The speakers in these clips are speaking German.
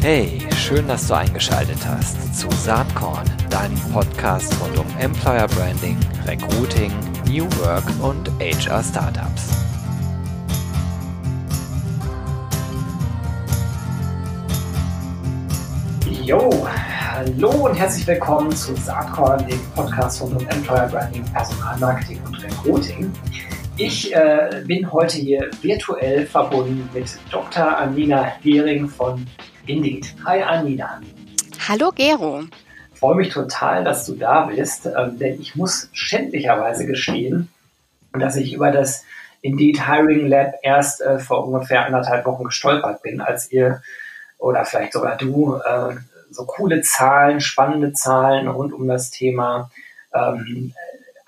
Hey, schön, dass du eingeschaltet hast zu Saatkorn, deinem Podcast rund um Employer Branding, Recruiting, New Work und HR Startups. Jo, hallo und herzlich willkommen zu Saatkorn, dem Podcast rund um Employer Branding, Personalmarketing und Recruiting. Ich äh, bin heute hier virtuell verbunden mit Dr. Anina Hering von Indeed. Hi Anina. Hallo Gero. Ich freue mich total, dass du da bist, ähm, denn ich muss schändlicherweise gestehen, dass ich über das Indeed Hiring Lab erst äh, vor ungefähr anderthalb Wochen gestolpert bin, als ihr oder vielleicht sogar du äh, so coole Zahlen, spannende Zahlen rund um das Thema ähm,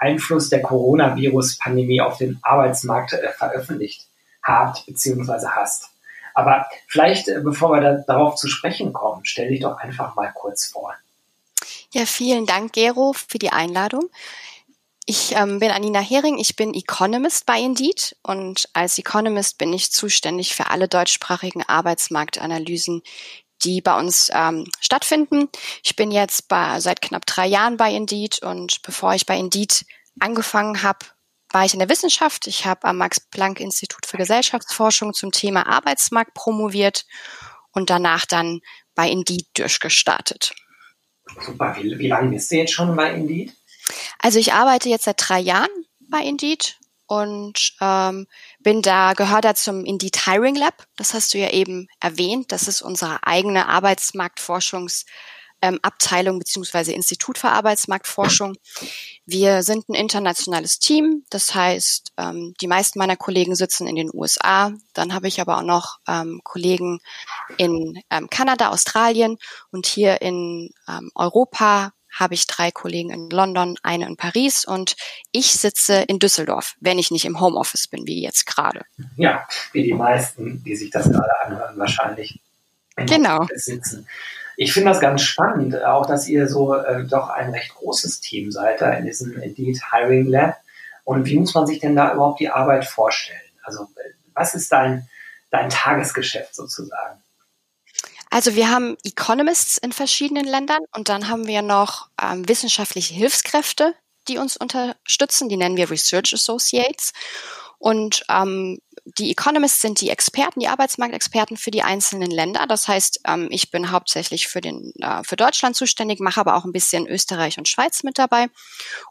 Einfluss der Coronavirus-Pandemie auf den Arbeitsmarkt äh, veröffentlicht habt bzw. hast. Aber vielleicht, äh, bevor wir da, darauf zu sprechen kommen, stell dich doch einfach mal kurz vor. Ja, vielen Dank, Gero, für die Einladung. Ich ähm, bin Anina Hering, ich bin Economist bei Indeed und als Economist bin ich zuständig für alle deutschsprachigen Arbeitsmarktanalysen, die bei uns ähm, stattfinden. Ich bin jetzt bei, seit knapp drei Jahren bei Indeed und bevor ich bei Indeed angefangen habe, war ich in der Wissenschaft. Ich habe am Max-Planck-Institut für Gesellschaftsforschung zum Thema Arbeitsmarkt promoviert und danach dann bei Indeed durchgestartet. Super, wie, wie lange bist du jetzt schon bei Indeed? Also ich arbeite jetzt seit drei Jahren bei Indeed und ähm, bin da, gehöre da zum Indeed Hiring Lab. Das hast du ja eben erwähnt. Das ist unsere eigene Arbeitsmarktforschungs- ähm, beziehungsweise Institut für Arbeitsmarktforschung. Wir sind ein internationales Team. Das heißt, ähm, die meisten meiner Kollegen sitzen in den USA. Dann habe ich aber auch noch ähm, Kollegen in ähm, Kanada, Australien und hier in ähm, Europa habe ich drei Kollegen in London, eine in Paris und ich sitze in Düsseldorf, wenn ich nicht im Homeoffice bin, wie jetzt gerade. Ja, wie die meisten, die sich das gerade anhören, wahrscheinlich genau. sitzen. Ich finde das ganz spannend, auch dass ihr so äh, doch ein recht großes Team seid da in diesem Indeed Hiring Lab. Und wie muss man sich denn da überhaupt die Arbeit vorstellen? Also was ist dein, dein Tagesgeschäft sozusagen? Also wir haben Economists in verschiedenen Ländern und dann haben wir noch ähm, wissenschaftliche Hilfskräfte, die uns unterstützen. Die nennen wir Research Associates. Und ähm, die Economists sind die Experten, die Arbeitsmarktexperten für die einzelnen Länder. Das heißt, ähm, ich bin hauptsächlich für, den, äh, für Deutschland zuständig, mache aber auch ein bisschen Österreich und Schweiz mit dabei.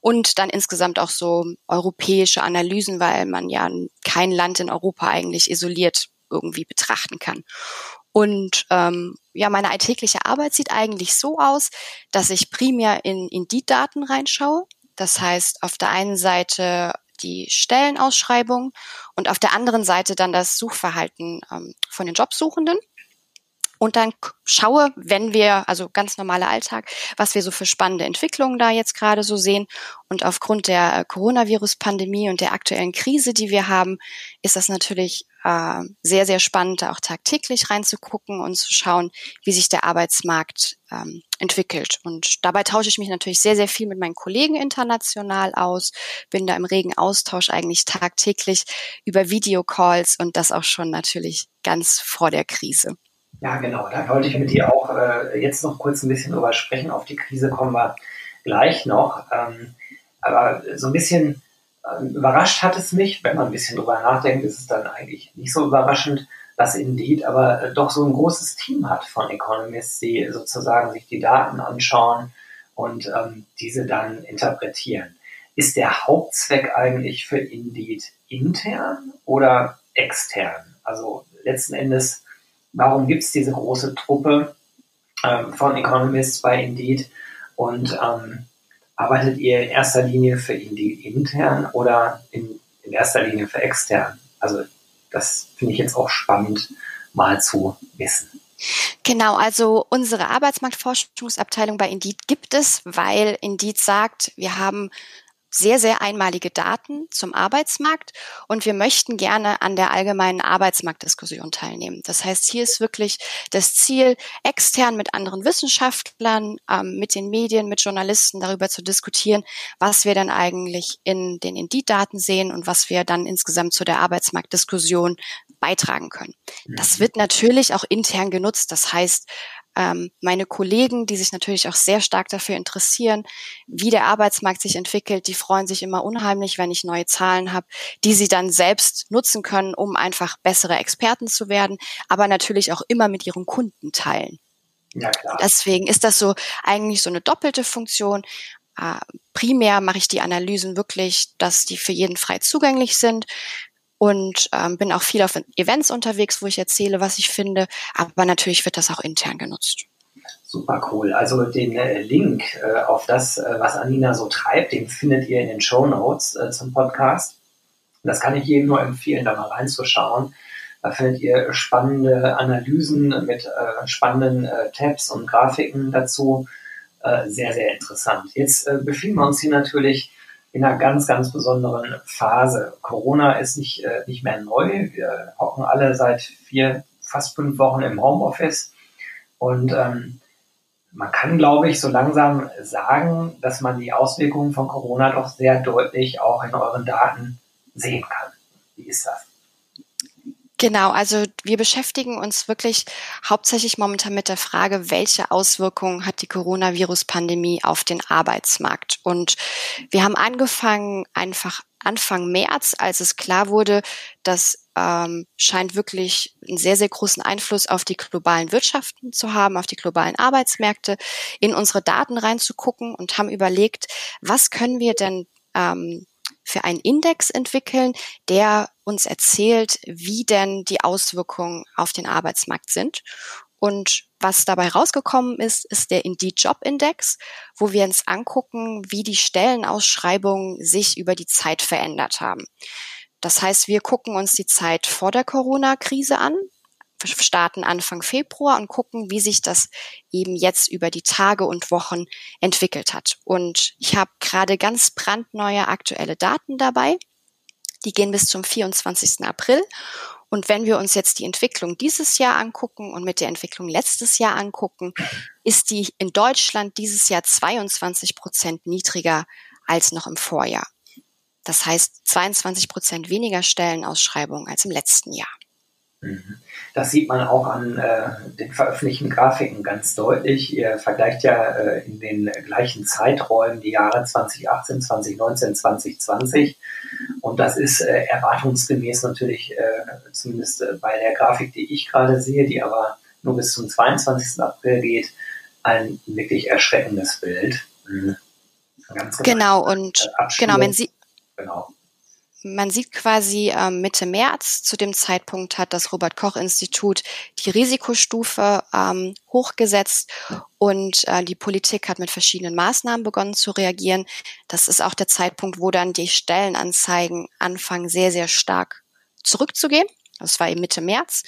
Und dann insgesamt auch so europäische Analysen, weil man ja kein Land in Europa eigentlich isoliert irgendwie betrachten kann. Und ähm, ja, meine alltägliche Arbeit sieht eigentlich so aus, dass ich primär in, in die Daten reinschaue. Das heißt, auf der einen Seite die Stellenausschreibung und auf der anderen Seite dann das Suchverhalten ähm, von den Jobsuchenden. Und dann schaue, wenn wir, also ganz normaler Alltag, was wir so für spannende Entwicklungen da jetzt gerade so sehen. Und aufgrund der äh, Coronavirus-Pandemie und der aktuellen Krise, die wir haben, ist das natürlich äh, sehr, sehr spannend, da auch tagtäglich reinzugucken und zu schauen, wie sich der Arbeitsmarkt ähm, entwickelt. Und dabei tausche ich mich natürlich sehr, sehr viel mit meinen Kollegen international aus, bin da im regen Austausch eigentlich tagtäglich über Videocalls und das auch schon natürlich ganz vor der Krise. Ja, genau. Da wollte ich mit dir auch äh, jetzt noch kurz ein bisschen drüber sprechen. Auf die Krise kommen wir gleich noch. Ähm, aber so ein bisschen ähm, überrascht hat es mich, wenn man ein bisschen drüber nachdenkt, ist es dann eigentlich nicht so überraschend, dass Indeed aber äh, doch so ein großes Team hat von Economists, die sozusagen sich die Daten anschauen und ähm, diese dann interpretieren. Ist der Hauptzweck eigentlich für Indeed intern oder extern? Also letzten Endes, warum gibt es diese große Truppe ähm, von Economists bei Indeed und ähm, arbeitet ihr in erster Linie für Indeed intern oder in, in erster Linie für extern? Also das finde ich jetzt auch spannend mal zu wissen. Genau, also unsere Arbeitsmarktforschungsabteilung bei Indeed gibt es, weil Indeed sagt, wir haben sehr, sehr einmalige Daten zum Arbeitsmarkt und wir möchten gerne an der allgemeinen Arbeitsmarktdiskussion teilnehmen. Das heißt, hier ist wirklich das Ziel, extern mit anderen Wissenschaftlern, ähm, mit den Medien, mit Journalisten darüber zu diskutieren, was wir dann eigentlich in den Indeed-Daten sehen und was wir dann insgesamt zu der Arbeitsmarktdiskussion beitragen können. Das wird natürlich auch intern genutzt. Das heißt, ähm, meine Kollegen, die sich natürlich auch sehr stark dafür interessieren, wie der Arbeitsmarkt sich entwickelt, die freuen sich immer unheimlich, wenn ich neue Zahlen habe, die sie dann selbst nutzen können, um einfach bessere Experten zu werden, aber natürlich auch immer mit ihren Kunden teilen. Ja, klar. Deswegen ist das so eigentlich so eine doppelte Funktion. Äh, primär mache ich die Analysen wirklich, dass die für jeden frei zugänglich sind und ähm, bin auch viel auf Events unterwegs, wo ich erzähle, was ich finde. Aber natürlich wird das auch intern genutzt. Super cool. Also den äh, Link äh, auf das, äh, was Anina so treibt, den findet ihr in den Show Notes äh, zum Podcast. Das kann ich jedem nur empfehlen, da mal reinzuschauen. Da findet ihr spannende Analysen mit äh, spannenden Tabs und Grafiken dazu. sehr, sehr interessant. Jetzt befinden wir uns hier natürlich in einer ganz, ganz besonderen Phase. Corona ist nicht, äh, nicht mehr neu. Wir hocken alle seit vier, fast fünf Wochen im Homeoffice. Und ähm, man kann, glaube ich, so langsam sagen, dass man die Auswirkungen von Corona doch sehr deutlich auch in euren Daten sehen kann. Wie ist das? Genau, also wir beschäftigen uns wirklich hauptsächlich momentan mit der Frage, welche Auswirkungen hat die Coronavirus-Pandemie auf den Arbeitsmarkt. Und wir haben angefangen, einfach Anfang März, als es klar wurde, dass ähm, scheint wirklich einen sehr, sehr großen Einfluss auf die globalen Wirtschaften zu haben, auf die globalen Arbeitsmärkte, in unsere Daten reinzugucken und haben überlegt, was können wir denn ähm, für einen Index entwickeln, der uns erzählt, wie denn die Auswirkungen auf den Arbeitsmarkt sind. Und was dabei rausgekommen ist, ist der Indeed Job Index, wo wir uns angucken, wie die Stellenausschreibungen sich über die Zeit verändert haben. Das heißt, wir gucken uns die Zeit vor der Corona-Krise an, starten Anfang Februar und gucken, wie sich das eben jetzt über die Tage und Wochen entwickelt hat. Und ich habe gerade ganz brandneue aktuelle Daten dabei. Die gehen bis zum 24. April. Und wenn wir uns jetzt die Entwicklung dieses Jahr angucken und mit der Entwicklung letztes Jahr angucken, ist die in Deutschland dieses Jahr 22 Prozent niedriger als noch im Vorjahr. Das heißt 22 Prozent weniger Stellenausschreibungen als im letzten Jahr. Mhm. Das sieht man auch an äh, den veröffentlichten Grafiken ganz deutlich. Ihr vergleicht ja äh, in den gleichen Zeiträumen die Jahre 2018, 2019, 2020. Und das ist äh, erwartungsgemäß natürlich, äh, zumindest äh, bei der Grafik, die ich gerade sehe, die aber nur bis zum 22. April geht, ein wirklich erschreckendes Bild. Mhm. genau, und genau, wenn Sie, genau man sieht quasi äh, Mitte März, zu dem Zeitpunkt hat das Robert Koch Institut die Risikostufe ähm, hochgesetzt und äh, die Politik hat mit verschiedenen Maßnahmen begonnen zu reagieren. Das ist auch der Zeitpunkt, wo dann die Stellenanzeigen anfangen, sehr, sehr stark zurückzugehen. Das war eben Mitte März.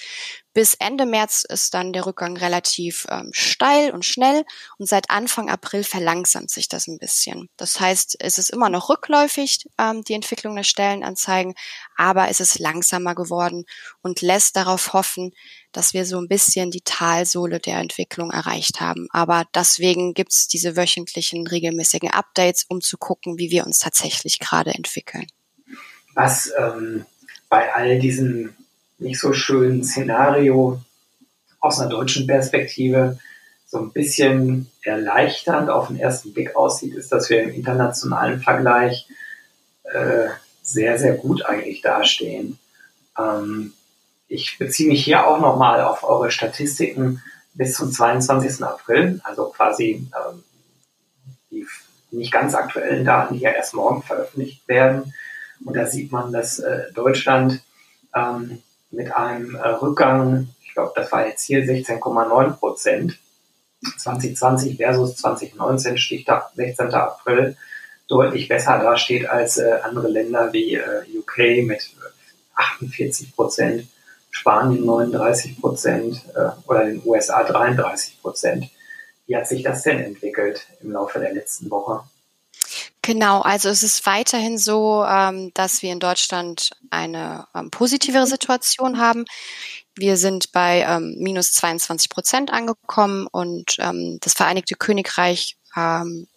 Bis Ende März ist dann der Rückgang relativ ähm, steil und schnell und seit Anfang April verlangsamt sich das ein bisschen. Das heißt, es ist immer noch rückläufig, ähm, die Entwicklung der Stellenanzeigen, aber es ist langsamer geworden und lässt darauf hoffen, dass wir so ein bisschen die Talsohle der Entwicklung erreicht haben. Aber deswegen gibt's diese wöchentlichen, regelmäßigen Updates, um zu gucken, wie wir uns tatsächlich gerade entwickeln. Was ähm, bei all diesen nicht so schönen Szenario aus einer deutschen Perspektive so ein bisschen erleichternd auf den ersten Blick aussieht, ist, dass wir im internationalen Vergleich äh, sehr, sehr gut eigentlich dastehen. Ähm, ich beziehe mich hier auch nochmal auf eure Statistiken bis zum 22. April, also quasi ähm, die nicht ganz aktuellen Daten, die ja erst morgen veröffentlicht werden. Und da sieht man, dass äh, Deutschland ähm, mit einem äh, Rückgang, ich glaube, das war jetzt hier 16,9 Prozent. 2020 versus 2019, Stichtag 16. April, deutlich besser dasteht als äh, andere Länder wie äh, UK mit 48 Prozent, Spanien 39 Prozent äh, oder den USA 33 Prozent. Wie hat sich das denn entwickelt im Laufe der letzten Woche? Genau, also es ist weiterhin so, ähm, dass wir in Deutschland eine ähm, positivere Situation haben. Wir sind bei ähm, minus 22 Prozent angekommen und das Vereinigte Königreich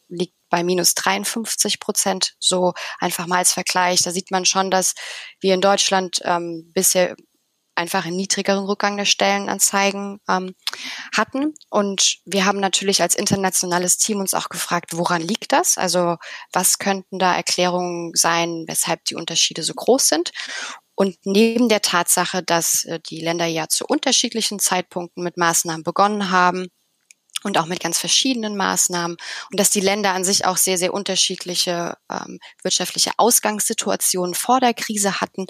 liegt bei minus 53 Prozent. So einfach mal als Vergleich. Da sieht man schon, dass wir in Deutschland ähm, bisher einfach einen niedrigeren Rückgang der Stellenanzeigen ähm, hatten. Und wir haben natürlich als internationales Team uns auch gefragt, woran liegt das? Also was könnten da Erklärungen sein, weshalb die Unterschiede so groß sind? Und neben der Tatsache, dass äh, die Länder ja zu unterschiedlichen Zeitpunkten mit Maßnahmen begonnen haben, und auch mit ganz verschiedenen Maßnahmen und dass die Länder an sich auch sehr, sehr unterschiedliche ähm, wirtschaftliche Ausgangssituationen vor der Krise hatten,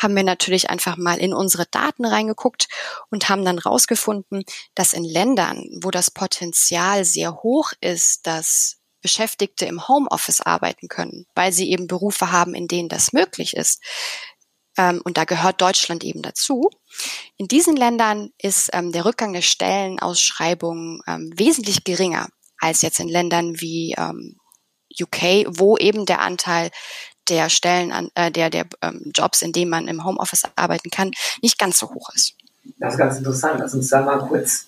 haben wir natürlich einfach mal in unsere Daten reingeguckt und haben dann rausgefunden, dass in Ländern, wo das Potenzial sehr hoch ist, dass Beschäftigte im Homeoffice arbeiten können, weil sie eben Berufe haben, in denen das möglich ist, und da gehört Deutschland eben dazu. In diesen Ländern ist ähm, der Rückgang der Stellenausschreibungen ähm, wesentlich geringer als jetzt in Ländern wie ähm, UK, wo eben der Anteil der Stellen, an, äh, der, der ähm, Jobs, in denen man im Homeoffice arbeiten kann, nicht ganz so hoch ist. Das ist ganz interessant. Lass uns da mal kurz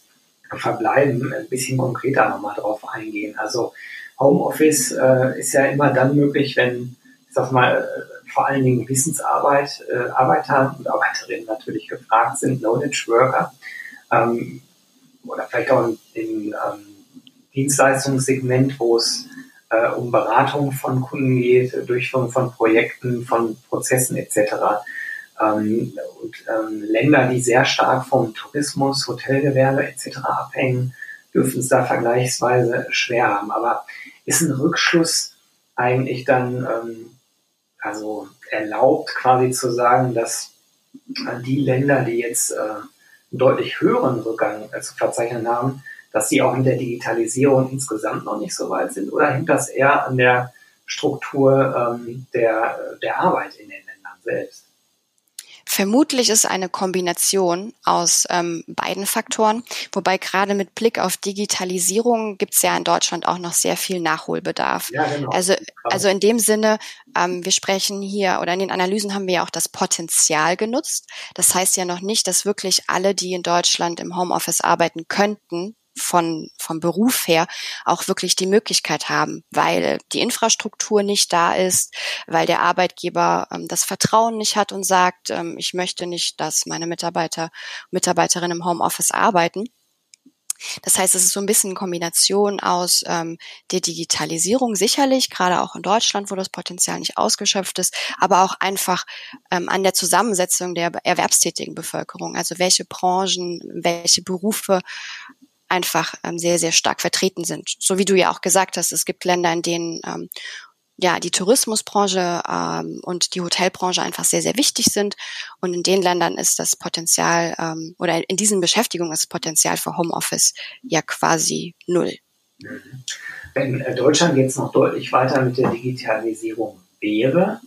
verbleiben, ein bisschen konkreter nochmal drauf eingehen. Also Homeoffice äh, ist ja immer dann möglich, wenn, ich sag mal, vor allen Dingen Wissensarbeit, äh, Arbeiter und Arbeiterinnen natürlich gefragt sind, Knowledge Worker, ähm, oder vielleicht auch im ähm, Dienstleistungssegment, wo es äh, um Beratung von Kunden geht, Durchführung von Projekten, von Prozessen etc. Ähm, und ähm, Länder, die sehr stark vom Tourismus, Hotelgewerbe etc. abhängen, dürfen es da vergleichsweise schwer haben. Aber ist ein Rückschluss eigentlich dann ähm, also erlaubt quasi zu sagen, dass die Länder, die jetzt äh, einen deutlich höheren Rückgang äh, zu verzeichnen haben, dass sie auch in der Digitalisierung insgesamt noch nicht so weit sind? Oder hängt das eher an der Struktur ähm, der, der Arbeit in den Ländern selbst? Vermutlich ist eine Kombination aus ähm, beiden Faktoren, wobei gerade mit Blick auf Digitalisierung gibt es ja in Deutschland auch noch sehr viel Nachholbedarf. Ja, genau. Also, also in dem Sinne, ähm, wir sprechen hier oder in den Analysen haben wir ja auch das Potenzial genutzt. Das heißt ja noch nicht, dass wirklich alle, die in Deutschland im Homeoffice arbeiten könnten, von, vom Beruf her auch wirklich die Möglichkeit haben, weil die Infrastruktur nicht da ist, weil der Arbeitgeber ähm, das Vertrauen nicht hat und sagt, ähm, ich möchte nicht, dass meine Mitarbeiter, Mitarbeiterinnen im Homeoffice arbeiten. Das heißt, es ist so ein bisschen eine Kombination aus ähm, der Digitalisierung, sicherlich, gerade auch in Deutschland, wo das Potenzial nicht ausgeschöpft ist, aber auch einfach ähm, an der Zusammensetzung der erwerbstätigen Bevölkerung. Also welche Branchen, welche Berufe einfach ähm, sehr, sehr stark vertreten sind. So wie du ja auch gesagt hast, es gibt Länder, in denen ähm, ja die Tourismusbranche ähm, und die Hotelbranche einfach sehr, sehr wichtig sind. Und in den Ländern ist das Potenzial ähm, oder in diesen Beschäftigungen ist das Potenzial für Homeoffice ja quasi null. Wenn äh, Deutschland jetzt noch deutlich weiter mit der Digitalisierung wäre,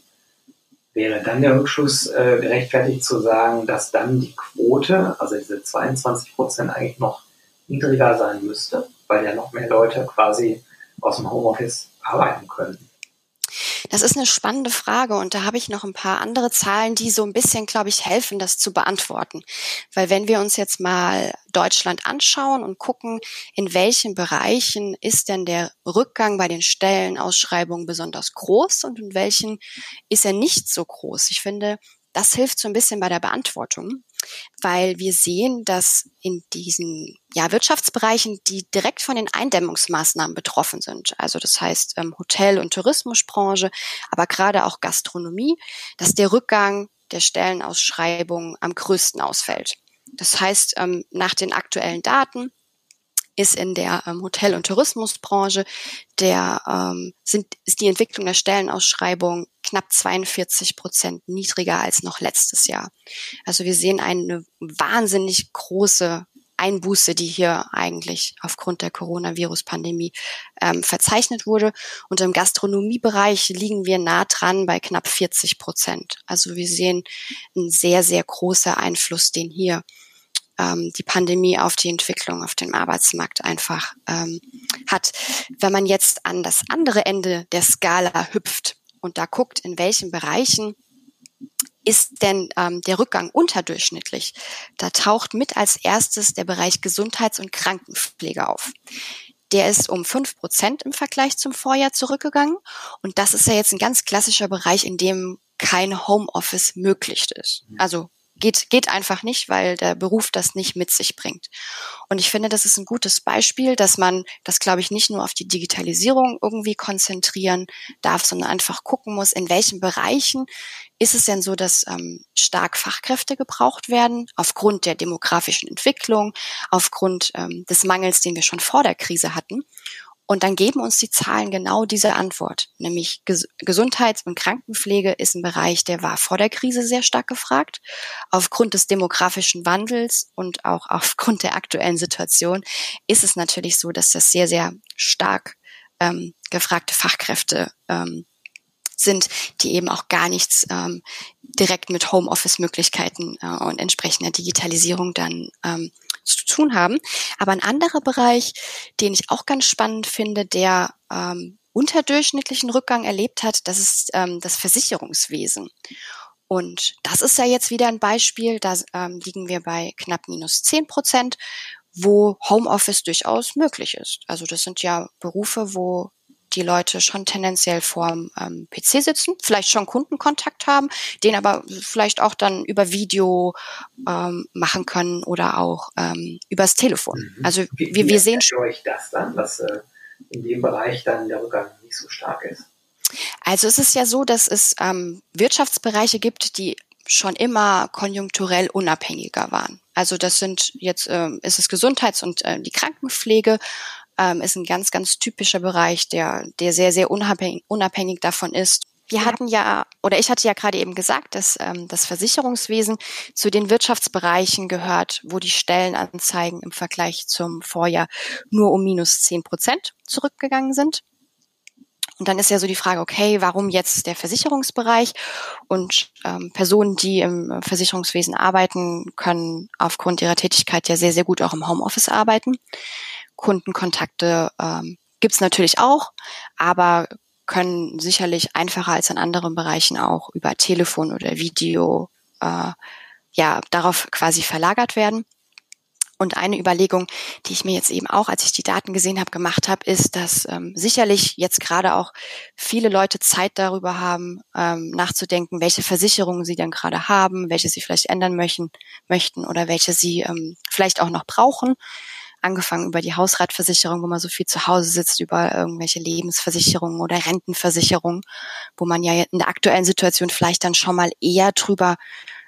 wäre dann der Rückschluss äh, gerechtfertigt zu sagen, dass dann die Quote, also diese 22 Prozent eigentlich noch niedriger sein müsste, weil ja noch mehr Leute quasi aus dem Homeoffice arbeiten können. Das ist eine spannende Frage und da habe ich noch ein paar andere Zahlen, die so ein bisschen, glaube ich, helfen, das zu beantworten. Weil wenn wir uns jetzt mal Deutschland anschauen und gucken, in welchen Bereichen ist denn der Rückgang bei den Stellenausschreibungen besonders groß und in welchen ist er nicht so groß. Ich finde, das hilft so ein bisschen bei der Beantwortung weil wir sehen, dass in diesen ja, Wirtschaftsbereichen, die direkt von den Eindämmungsmaßnahmen betroffen sind, also das heißt ähm, Hotel- und Tourismusbranche, aber gerade auch Gastronomie, dass der Rückgang der Stellenausschreibungen am größten ausfällt. Das heißt, ähm, nach den aktuellen Daten ist in der ähm, Hotel- und Tourismusbranche der ähm, sind ist die Entwicklung der Stellenausschreibung knapp 42 Prozent niedriger als noch letztes Jahr. Also wir sehen eine wahnsinnig große Einbuße, die hier eigentlich aufgrund der Coronavirus-Pandemie ähm, verzeichnet wurde. Und im Gastronomiebereich liegen wir nah dran bei knapp 40 Prozent. Also wir sehen einen sehr, sehr großer Einfluss, den hier ähm, die Pandemie auf die Entwicklung auf dem Arbeitsmarkt einfach ähm, hat. Wenn man jetzt an das andere Ende der Skala hüpft und da guckt, in welchen Bereichen ist denn ähm, der Rückgang unterdurchschnittlich? Da taucht mit als erstes der Bereich Gesundheits- und Krankenpflege auf. Der ist um fünf Prozent im Vergleich zum Vorjahr zurückgegangen. Und das ist ja jetzt ein ganz klassischer Bereich, in dem kein Homeoffice möglich ist. Also geht, geht einfach nicht, weil der Beruf das nicht mit sich bringt. Und ich finde, das ist ein gutes Beispiel, dass man das, glaube ich, nicht nur auf die Digitalisierung irgendwie konzentrieren darf, sondern einfach gucken muss, in welchen Bereichen ist es denn so, dass ähm, stark Fachkräfte gebraucht werden, aufgrund der demografischen Entwicklung, aufgrund ähm, des Mangels, den wir schon vor der Krise hatten. Und dann geben uns die Zahlen genau diese Antwort, nämlich Ges Gesundheits- und Krankenpflege ist ein Bereich, der war vor der Krise sehr stark gefragt. Aufgrund des demografischen Wandels und auch aufgrund der aktuellen Situation ist es natürlich so, dass das sehr, sehr stark ähm, gefragte Fachkräfte ähm, sind, die eben auch gar nichts ähm, direkt mit Homeoffice-Möglichkeiten äh, und entsprechender Digitalisierung dann ähm, zu tun haben. Aber ein anderer Bereich, den ich auch ganz spannend finde, der ähm, unterdurchschnittlichen Rückgang erlebt hat, das ist ähm, das Versicherungswesen. Und das ist ja jetzt wieder ein Beispiel, da ähm, liegen wir bei knapp minus zehn Prozent, wo Homeoffice durchaus möglich ist. Also das sind ja Berufe, wo die Leute schon tendenziell vorm ähm, PC sitzen, vielleicht schon Kundenkontakt haben, den aber vielleicht auch dann über Video ähm, machen können oder auch ähm, übers Telefon. Mhm. Also wie, wir, wir sehen schon. euch das dann, dass äh, in dem Bereich dann der Rückgang nicht so stark ist? Also es ist ja so, dass es ähm, Wirtschaftsbereiche gibt, die schon immer konjunkturell unabhängiger waren. Also das sind jetzt ähm, ist es Gesundheits- und äh, die Krankenpflege, ähm, ist ein ganz, ganz typischer Bereich, der, der sehr, sehr unabhängig, unabhängig davon ist. Wir ja. hatten ja, oder ich hatte ja gerade eben gesagt, dass ähm, das Versicherungswesen zu den Wirtschaftsbereichen gehört, wo die Stellenanzeigen im Vergleich zum Vorjahr nur um minus zehn Prozent zurückgegangen sind. Und dann ist ja so die Frage, okay, warum jetzt der Versicherungsbereich? Und ähm, Personen, die im Versicherungswesen arbeiten, können aufgrund ihrer Tätigkeit ja sehr, sehr gut auch im Homeoffice arbeiten. Kundenkontakte ähm, gibt es natürlich auch, aber können sicherlich einfacher als in anderen Bereichen auch über Telefon oder Video äh, ja darauf quasi verlagert werden. Und eine Überlegung, die ich mir jetzt eben auch, als ich die Daten gesehen habe, gemacht habe, ist, dass ähm, sicherlich jetzt gerade auch viele Leute Zeit darüber haben, ähm, nachzudenken, welche Versicherungen sie denn gerade haben, welche sie vielleicht ändern möchten, möchten oder welche sie ähm, vielleicht auch noch brauchen angefangen über die Hausratversicherung, wo man so viel zu Hause sitzt, über irgendwelche Lebensversicherungen oder Rentenversicherungen, wo man ja in der aktuellen Situation vielleicht dann schon mal eher drüber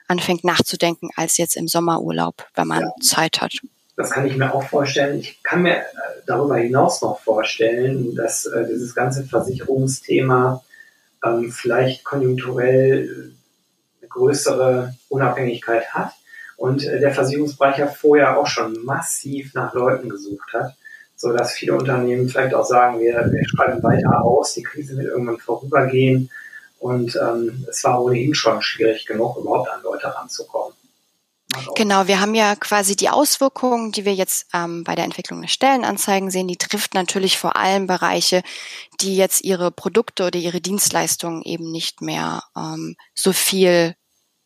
anfängt nachzudenken als jetzt im Sommerurlaub, wenn man ja. Zeit hat. Das kann ich mir auch vorstellen. Ich kann mir äh, darüber hinaus noch vorstellen, dass äh, dieses ganze Versicherungsthema ähm, vielleicht konjunkturell eine größere Unabhängigkeit hat und äh, der Versicherungsbereich ja vorher auch schon massiv nach Leuten gesucht hat, so dass viele Unternehmen vielleicht auch sagen, wir, wir schreiben weiter aus, die Krise wird irgendwann vorübergehen und ähm, es war ohnehin schon schwierig genug, überhaupt an Leute ranzukommen. Genau, wir haben ja quasi die Auswirkungen, die wir jetzt ähm, bei der Entwicklung der Stellenanzeigen sehen, die trifft natürlich vor allem Bereiche, die jetzt ihre Produkte oder ihre Dienstleistungen eben nicht mehr ähm, so viel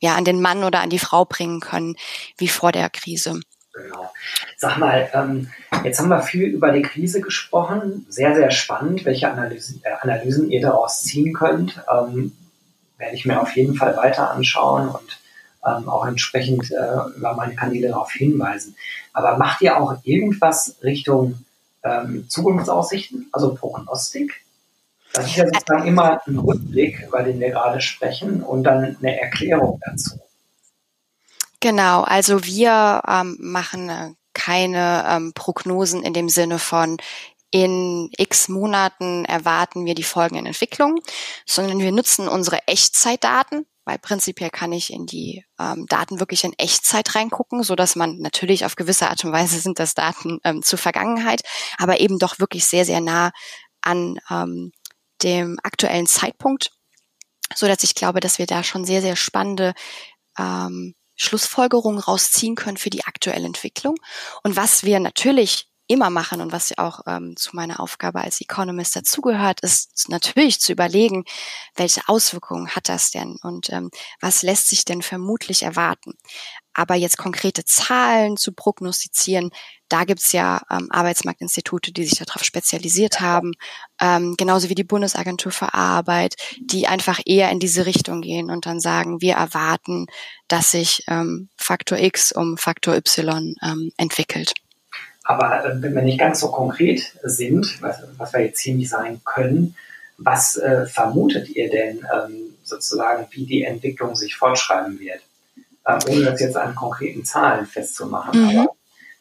ja an den Mann oder an die Frau bringen können wie vor der Krise. Genau. Sag mal, ähm, jetzt haben wir viel über die Krise gesprochen. Sehr, sehr spannend, welche Analysen, äh, Analysen ihr daraus ziehen könnt. Ähm, werde ich mir auf jeden Fall weiter anschauen und ähm, auch entsprechend äh, über meine Kanäle darauf hinweisen. Aber macht ihr auch irgendwas Richtung ähm, Zukunftsaussichten, also Prognostik? Das ist ja sozusagen immer ein Rückblick, über den wir gerade sprechen, und dann eine Erklärung dazu. Genau, also wir ähm, machen äh, keine ähm, Prognosen in dem Sinne von in x Monaten erwarten wir die folgenden Entwicklungen, sondern wir nutzen unsere Echtzeitdaten, weil prinzipiell kann ich in die ähm, Daten wirklich in Echtzeit reingucken, so dass man natürlich auf gewisse Art und Weise sind das Daten ähm, zur Vergangenheit, aber eben doch wirklich sehr, sehr nah an ähm, dem aktuellen Zeitpunkt, so dass ich glaube, dass wir da schon sehr, sehr spannende ähm, Schlussfolgerungen rausziehen können für die aktuelle Entwicklung. Und was wir natürlich immer machen und was auch ähm, zu meiner Aufgabe als Economist dazugehört, ist natürlich zu überlegen, welche Auswirkungen hat das denn und ähm, was lässt sich denn vermutlich erwarten. Aber jetzt konkrete Zahlen zu prognostizieren, da gibt's ja ähm, Arbeitsmarktinstitute, die sich darauf spezialisiert haben, ähm, genauso wie die Bundesagentur für Arbeit, die einfach eher in diese Richtung gehen und dann sagen, wir erwarten, dass sich ähm, Faktor X um Faktor Y ähm, entwickelt. Aber äh, wenn wir nicht ganz so konkret sind, was, was wir jetzt hier nicht sein können, was äh, vermutet ihr denn ähm, sozusagen, wie die Entwicklung sich fortschreiben wird? Ähm, ohne das jetzt an konkreten Zahlen festzumachen. Mhm. Aber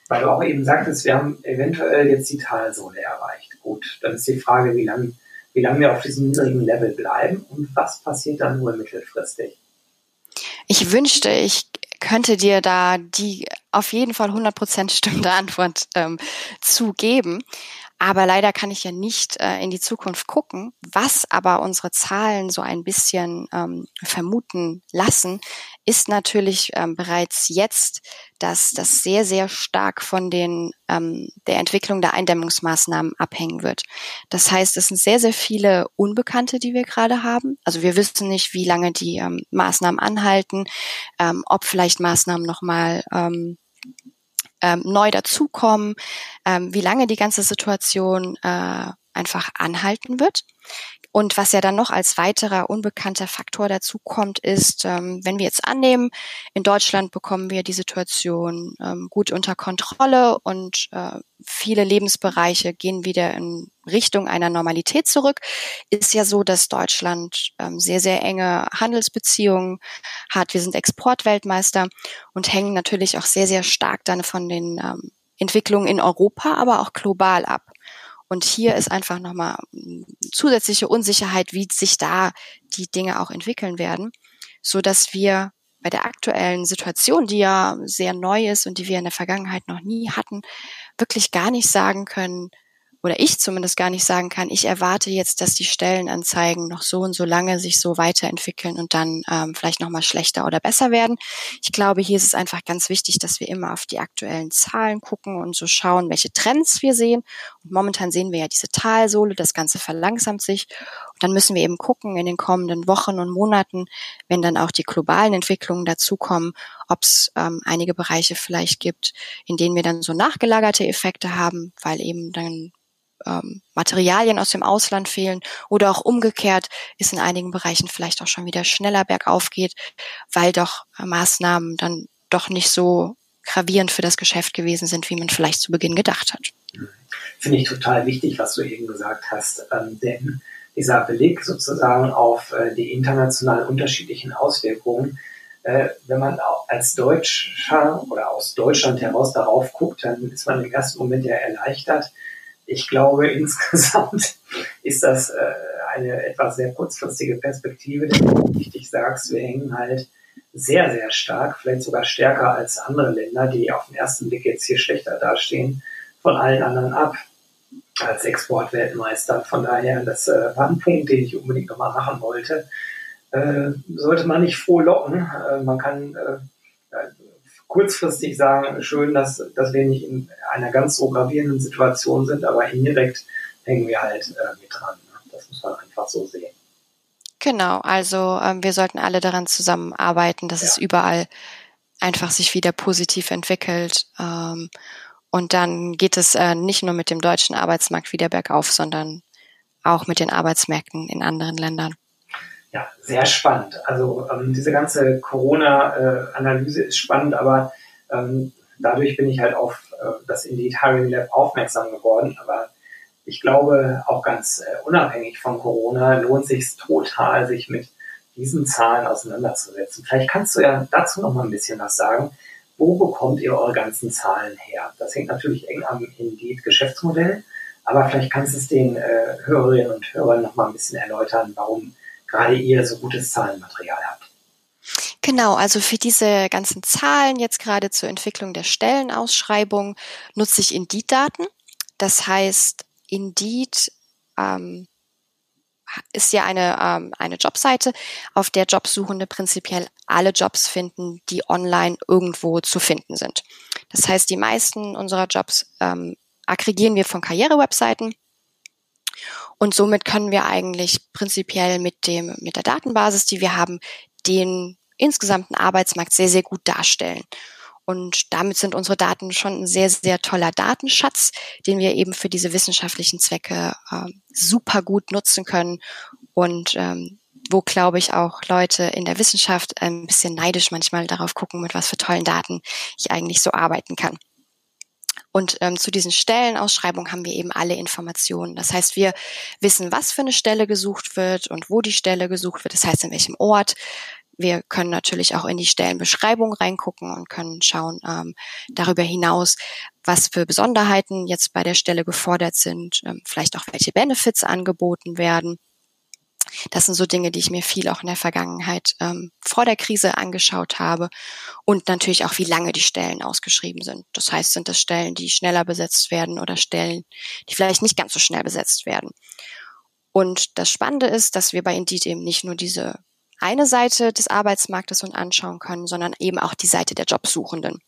weil du auch eben sagtest, wir haben eventuell jetzt die Talsohle erreicht. Gut, dann ist die Frage, wie lange wie lang wir auf diesem niedrigen Level bleiben und was passiert dann nur mittelfristig. Ich wünschte, ich könnte dir da die auf jeden Fall 100% stimmende Antwort ähm, zugeben. Aber leider kann ich ja nicht äh, in die Zukunft gucken. Was aber unsere Zahlen so ein bisschen ähm, vermuten lassen, ist natürlich ähm, bereits jetzt, dass das sehr, sehr stark von den, ähm, der Entwicklung der Eindämmungsmaßnahmen abhängen wird. Das heißt, es sind sehr, sehr viele Unbekannte, die wir gerade haben. Also wir wissen nicht, wie lange die ähm, Maßnahmen anhalten, ähm, ob vielleicht Maßnahmen nochmal ähm, ähm, neu dazukommen, ähm, wie lange die ganze Situation äh, einfach anhalten wird. Und was ja dann noch als weiterer unbekannter Faktor dazu kommt, ist, ähm, wenn wir jetzt annehmen, in Deutschland bekommen wir die Situation ähm, gut unter Kontrolle und äh, viele Lebensbereiche gehen wieder in Richtung einer Normalität zurück, ist ja so, dass Deutschland ähm, sehr, sehr enge Handelsbeziehungen hat. Wir sind Exportweltmeister und hängen natürlich auch sehr, sehr stark dann von den Entwicklungen in Europa, aber auch global ab. Und hier ist einfach nochmal zusätzliche Unsicherheit, wie sich da die Dinge auch entwickeln werden, so dass wir bei der aktuellen Situation, die ja sehr neu ist und die wir in der Vergangenheit noch nie hatten, wirklich gar nicht sagen können, oder ich zumindest gar nicht sagen kann, ich erwarte jetzt, dass die Stellenanzeigen noch so und so lange sich so weiterentwickeln und dann ähm, vielleicht nochmal schlechter oder besser werden. Ich glaube, hier ist es einfach ganz wichtig, dass wir immer auf die aktuellen Zahlen gucken und so schauen, welche Trends wir sehen. Und momentan sehen wir ja diese Talsohle, das Ganze verlangsamt sich. Und dann müssen wir eben gucken in den kommenden Wochen und Monaten, wenn dann auch die globalen Entwicklungen dazukommen, ob es ähm, einige Bereiche vielleicht gibt, in denen wir dann so nachgelagerte Effekte haben, weil eben dann ähm, Materialien aus dem Ausland fehlen oder auch umgekehrt ist in einigen Bereichen vielleicht auch schon wieder schneller bergauf geht, weil doch äh, Maßnahmen dann doch nicht so gravierend für das Geschäft gewesen sind, wie man vielleicht zu Beginn gedacht hat. Finde ich total wichtig, was du eben gesagt hast, ähm, denn dieser Blick sozusagen auf äh, die international unterschiedlichen Auswirkungen, äh, wenn man als Deutscher oder aus Deutschland heraus darauf guckt, dann ist man im ersten Moment ja erleichtert, ich glaube, insgesamt ist das äh, eine etwas sehr kurzfristige Perspektive, denn wie du richtig sagst, wir hängen halt sehr, sehr stark, vielleicht sogar stärker als andere Länder, die auf den ersten Blick jetzt hier schlechter dastehen, von allen anderen ab als Exportweltmeister. Von daher, das äh, war ein Punkt, den ich unbedingt nochmal machen wollte. Äh, sollte man nicht froh locken. Äh, man kann äh, kurzfristig sagen, schön, dass, dass wir nicht in einer ganz so gravierenden Situation sind, aber indirekt hängen wir halt äh, mit dran. Ne? Das muss man einfach so sehen. Genau, also ähm, wir sollten alle daran zusammenarbeiten, dass ja. es überall einfach sich wieder positiv entwickelt. Ähm, und dann geht es äh, nicht nur mit dem deutschen Arbeitsmarkt wieder bergauf, sondern auch mit den Arbeitsmärkten in anderen Ländern. Ja, sehr spannend. Also ähm, diese ganze Corona-Analyse ist spannend, aber ähm, dadurch bin ich halt auf äh, das Indeed Hiring Lab aufmerksam geworden. Aber ich glaube, auch ganz äh, unabhängig von Corona lohnt sich total, sich mit diesen Zahlen auseinanderzusetzen. Vielleicht kannst du ja dazu noch mal ein bisschen was sagen. Wo bekommt ihr eure ganzen Zahlen her? Das hängt natürlich eng am Indeed-Geschäftsmodell, aber vielleicht kannst du es den äh, Hörerinnen und Hörern noch mal ein bisschen erläutern, warum gerade ihr so gutes Zahlenmaterial habt. Genau, also für diese ganzen Zahlen jetzt gerade zur Entwicklung der Stellenausschreibung nutze ich Indeed-Daten. Das heißt, Indeed ähm, ist ja eine, ähm, eine Jobseite, auf der Jobsuchende prinzipiell alle Jobs finden, die online irgendwo zu finden sind. Das heißt, die meisten unserer Jobs ähm, aggregieren wir von Karrierewebseiten. Und somit können wir eigentlich prinzipiell mit dem, mit der Datenbasis, die wir haben, den insgesamten Arbeitsmarkt sehr, sehr gut darstellen. Und damit sind unsere Daten schon ein sehr, sehr toller Datenschatz, den wir eben für diese wissenschaftlichen Zwecke äh, super gut nutzen können und ähm, wo, glaube ich, auch Leute in der Wissenschaft ein bisschen neidisch manchmal darauf gucken, mit was für tollen Daten ich eigentlich so arbeiten kann. Und ähm, zu diesen Stellenausschreibungen haben wir eben alle Informationen. Das heißt, wir wissen, was für eine Stelle gesucht wird und wo die Stelle gesucht wird. Das heißt, in welchem Ort. Wir können natürlich auch in die Stellenbeschreibung reingucken und können schauen ähm, darüber hinaus, was für Besonderheiten jetzt bei der Stelle gefordert sind, ähm, vielleicht auch welche Benefits angeboten werden. Das sind so Dinge, die ich mir viel auch in der Vergangenheit ähm, vor der Krise angeschaut habe. Und natürlich auch, wie lange die Stellen ausgeschrieben sind. Das heißt, sind das Stellen, die schneller besetzt werden oder Stellen, die vielleicht nicht ganz so schnell besetzt werden. Und das Spannende ist, dass wir bei Indeed eben nicht nur diese eine Seite des Arbeitsmarktes uns anschauen können, sondern eben auch die Seite der Jobsuchenden.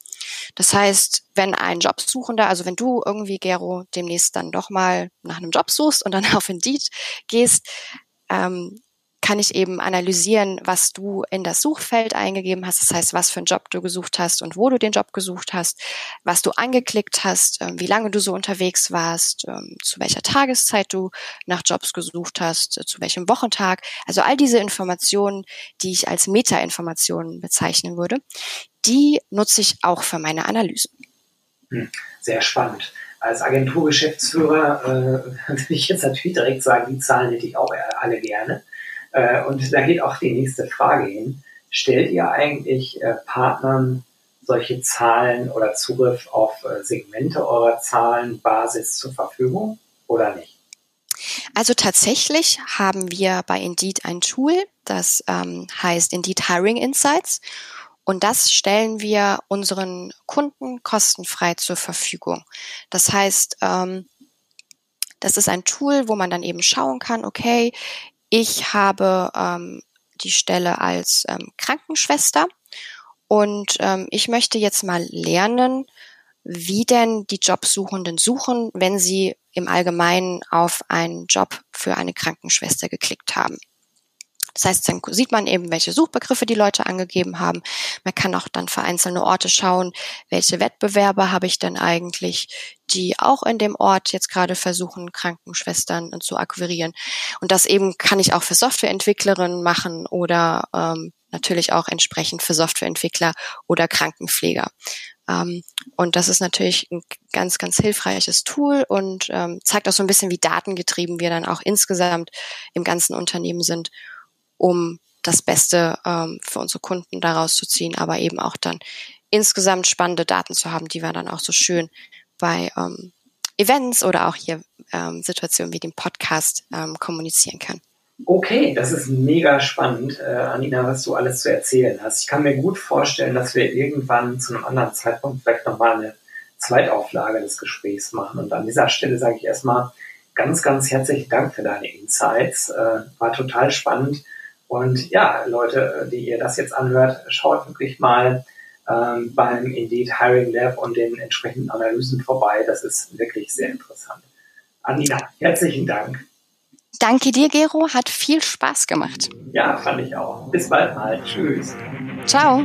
Das heißt, wenn ein Jobsuchender, also wenn du irgendwie, Gero, demnächst dann doch mal nach einem Job suchst und dann auf Indeed gehst, ähm, kann ich eben analysieren, was du in das Suchfeld eingegeben hast. Das heißt, was für einen Job du gesucht hast und wo du den Job gesucht hast, was du angeklickt hast, ähm, wie lange du so unterwegs warst, ähm, zu welcher Tageszeit du nach Jobs gesucht hast, äh, zu welchem Wochentag. Also all diese Informationen, die ich als Meta-Informationen bezeichnen würde, die nutze ich auch für meine Analyse. Hm, sehr spannend als Agenturgeschäftsführer äh, würde ich jetzt natürlich direkt sagen, die Zahlen hätte ich auch alle gerne. Äh, und da geht auch die nächste Frage hin. Stellt ihr eigentlich äh, Partnern solche Zahlen oder Zugriff auf äh, Segmente eurer Zahlenbasis zur Verfügung oder nicht? Also tatsächlich haben wir bei Indeed ein Tool, das ähm, heißt Indeed Hiring Insights. Und das stellen wir unseren Kunden kostenfrei zur Verfügung. Das heißt, ähm, das ist ein Tool, wo man dann eben schauen kann, okay, ich habe ähm, die Stelle als ähm, Krankenschwester und ähm, ich möchte jetzt mal lernen, wie denn die Jobsuchenden suchen, wenn sie im Allgemeinen auf einen Job für eine Krankenschwester geklickt haben. Das heißt, dann sieht man eben, welche Suchbegriffe die Leute angegeben haben. Man kann auch dann für einzelne Orte schauen, welche Wettbewerber habe ich denn eigentlich, die auch in dem Ort jetzt gerade versuchen, Krankenschwestern zu akquirieren. Und das eben kann ich auch für Softwareentwicklerinnen machen oder ähm, natürlich auch entsprechend für Softwareentwickler oder Krankenpfleger. Ähm, und das ist natürlich ein ganz, ganz hilfreiches Tool und ähm, zeigt auch so ein bisschen, wie datengetrieben wir dann auch insgesamt im ganzen Unternehmen sind um das Beste ähm, für unsere Kunden daraus zu ziehen, aber eben auch dann insgesamt spannende Daten zu haben, die wir dann auch so schön bei ähm, Events oder auch hier ähm, Situationen wie dem Podcast ähm, kommunizieren können. Okay, das ist mega spannend, äh, Anina, was du alles zu erzählen hast. Ich kann mir gut vorstellen, dass wir irgendwann zu einem anderen Zeitpunkt vielleicht nochmal eine Zweitauflage des Gesprächs machen. Und an dieser Stelle sage ich erstmal ganz, ganz herzlichen Dank für deine Insights. Äh, war total spannend und ja, Leute, die ihr das jetzt anhört, schaut wirklich mal ähm, beim Indeed Hiring Lab und den entsprechenden Analysen vorbei. Das ist wirklich sehr interessant. Anina, herzlichen Dank. Danke dir, Gero. Hat viel Spaß gemacht. Ja, fand ich auch. Bis bald mal. Tschüss. Ciao.